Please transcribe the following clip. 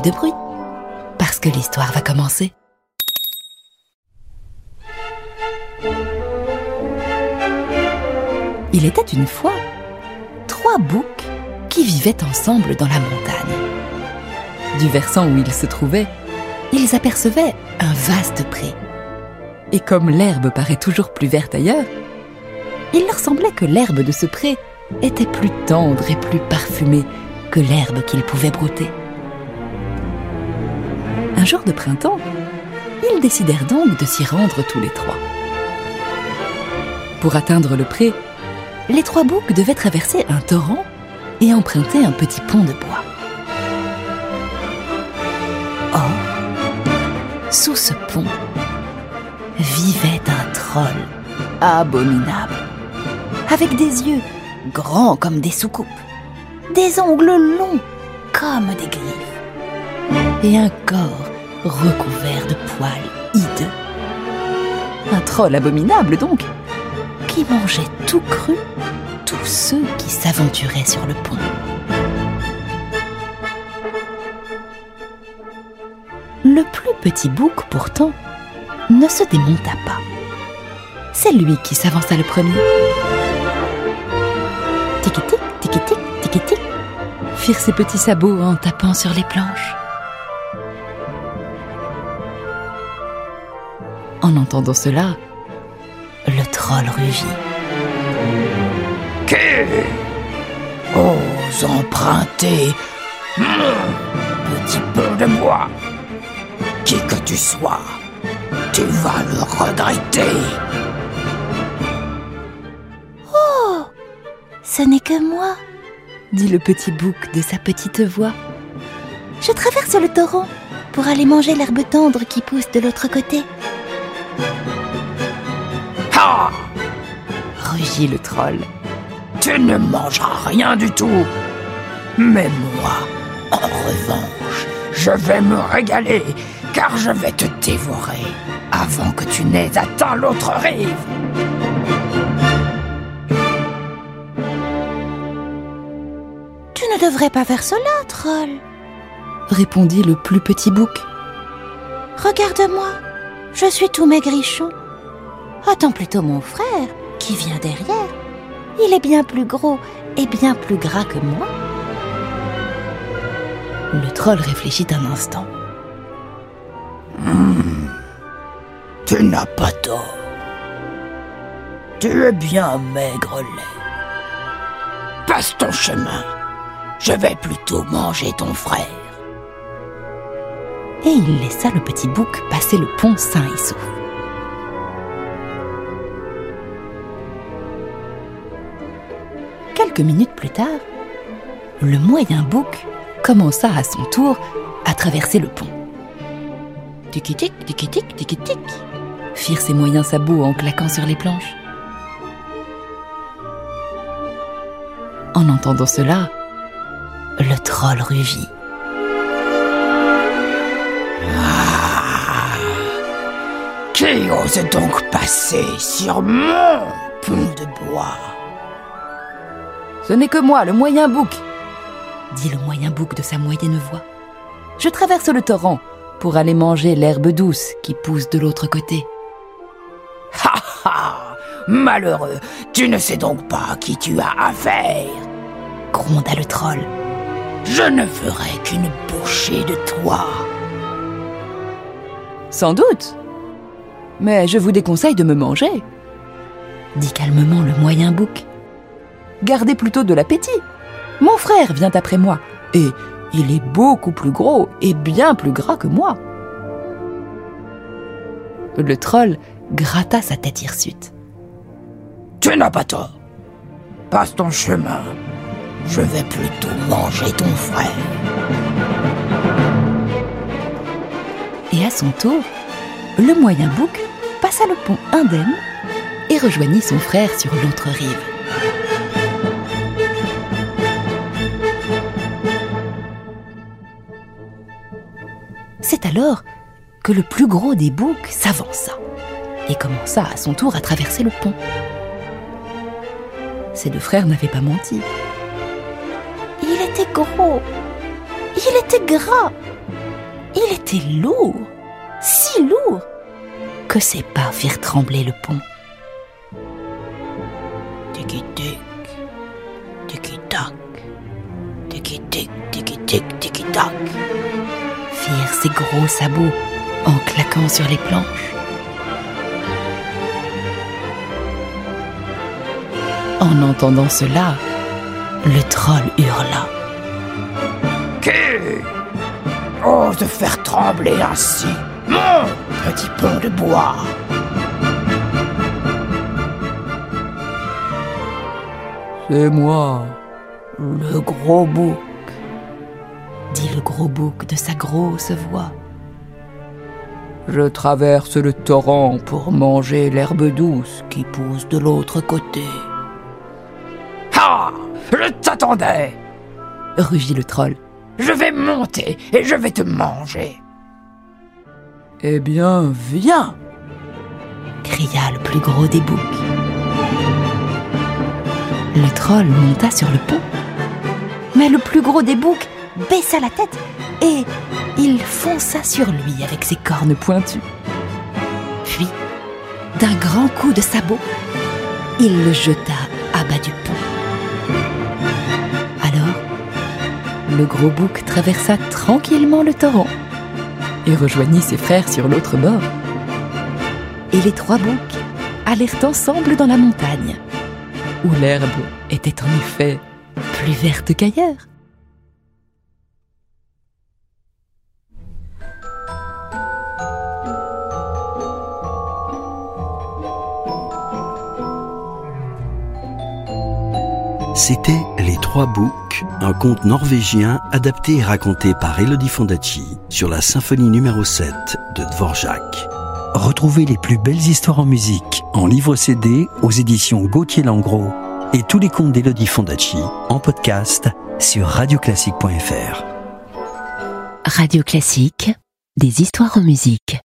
De bruit, parce que l'histoire va commencer. Il était une fois trois boucs qui vivaient ensemble dans la montagne. Du versant où ils se trouvaient, ils apercevaient un vaste pré. Et comme l'herbe paraît toujours plus verte ailleurs, il leur semblait que l'herbe de ce pré était plus tendre et plus parfumée que l'herbe qu'ils pouvaient brouter. Un jour de printemps, ils décidèrent donc de s'y rendre tous les trois. Pour atteindre le pré, les trois boucs devaient traverser un torrent et emprunter un petit pont de bois. Or, sous ce pont, vivait un troll abominable, avec des yeux grands comme des soucoupes, des ongles longs comme des griffes, et un corps recouvert de poils hideux. Un troll abominable donc, qui mangeait tout cru tous ceux qui s'aventuraient sur le pont. Le plus petit bouc, pourtant, ne se démonta pas. C'est lui qui s'avança le premier. Tic-tic, tic-tic, tic-tic, firent ses petits sabots en tapant sur les planches. En entendant cela, le troll rugit. Qui ose emprunter mon petit peu de bois Qui que tu sois, tu vas le regretter. Ce n'est que moi, dit le petit bouc de sa petite voix. Je traverse le torrent pour aller manger l'herbe tendre qui pousse de l'autre côté. Rugit le troll. Tu ne mangeras rien du tout. Mais moi, en revanche, je vais me régaler, car je vais te dévorer avant que tu n'aies atteint l'autre rive. Tu ne devrais pas faire cela, troll, répondit le plus petit bouc. Regarde-moi, je suis tout maigrichon. Attends plutôt mon frère, qui vient derrière. Il est bien plus gros et bien plus gras que moi. Le troll réfléchit un instant. Tu n'as pas tort. Tu es bien maigre-lait. Passe ton chemin. Je vais plutôt manger ton frère. Et il laissa le petit bouc passer le pont sain et sauf. Quelques minutes plus tard, le moyen bouc commença à son tour à traverser le pont. Tic-tic, tic-tic, tic-tic, firent ses moyens sabots en claquant sur les planches. En entendant cela, le troll rugit. Qui ose donc passer sur mon pont de bois? Ce n'est que moi, le moyen bouc, dit le moyen bouc de sa moyenne voix. Je traverse le torrent pour aller manger l'herbe douce qui pousse de l'autre côté. Ha ha Malheureux, tu ne sais donc pas qui tu as affaire. Gronda le troll. Je ne ferai qu'une bouchée de toi. Sans doute. Mais je vous déconseille de me manger, dit calmement le moyen bouc. Gardez plutôt de l'appétit. Mon frère vient après moi, et il est beaucoup plus gros et bien plus gras que moi. Le troll gratta sa tête hirsute. Tu n'as pas tort. Passe ton chemin. je vais plutôt manger ton frère. Et à son tour, le moyen bouc passa le pont indemne et rejoignit son frère sur l'autre rive. Alors que le plus gros des boucs s'avança et commença à son tour à traverser le pont. Ses deux frères n'avaient pas menti. Il était gros, il était gras, il était lourd, si lourd que ses pas firent trembler le pont. Tiki-tic, tiki-tac, tiki-tic, tiki-tic, tiki-tac. Firent ses gros sabots en claquant sur les planches. En entendant cela, le troll hurla. Qui ose faire trembler ainsi? Mon petit pont de bois C'est moi. Le gros bouc, dit le gros bouc de sa grosse voix. Je traverse le torrent pour manger l'herbe douce qui pousse de l'autre côté. Ah Je t'attendais Rugit le troll. Je vais monter et je vais te manger. Eh bien, viens cria le plus gros des boucs. Le troll monta sur le pont, mais le plus gros des boucs baissa la tête et il fonça sur lui avec ses cornes pointues. Puis, d'un grand coup de sabot, il le jeta à bas du pont. Alors, le gros bouc traversa tranquillement le torrent et rejoignit ses frères sur l'autre bord. Et les trois boucs allèrent ensemble dans la montagne, où l'herbe était en effet plus verte qu'ailleurs. C'était Les Trois Boucs, un conte norvégien adapté et raconté par Elodie Fondacci sur la symphonie numéro 7 de Dvorak. Retrouvez les plus belles histoires en musique en livre CD aux éditions Gauthier Langros et tous les contes d'Elodie Fondacci en podcast sur radioclassique.fr. Radio Classique, des histoires en musique.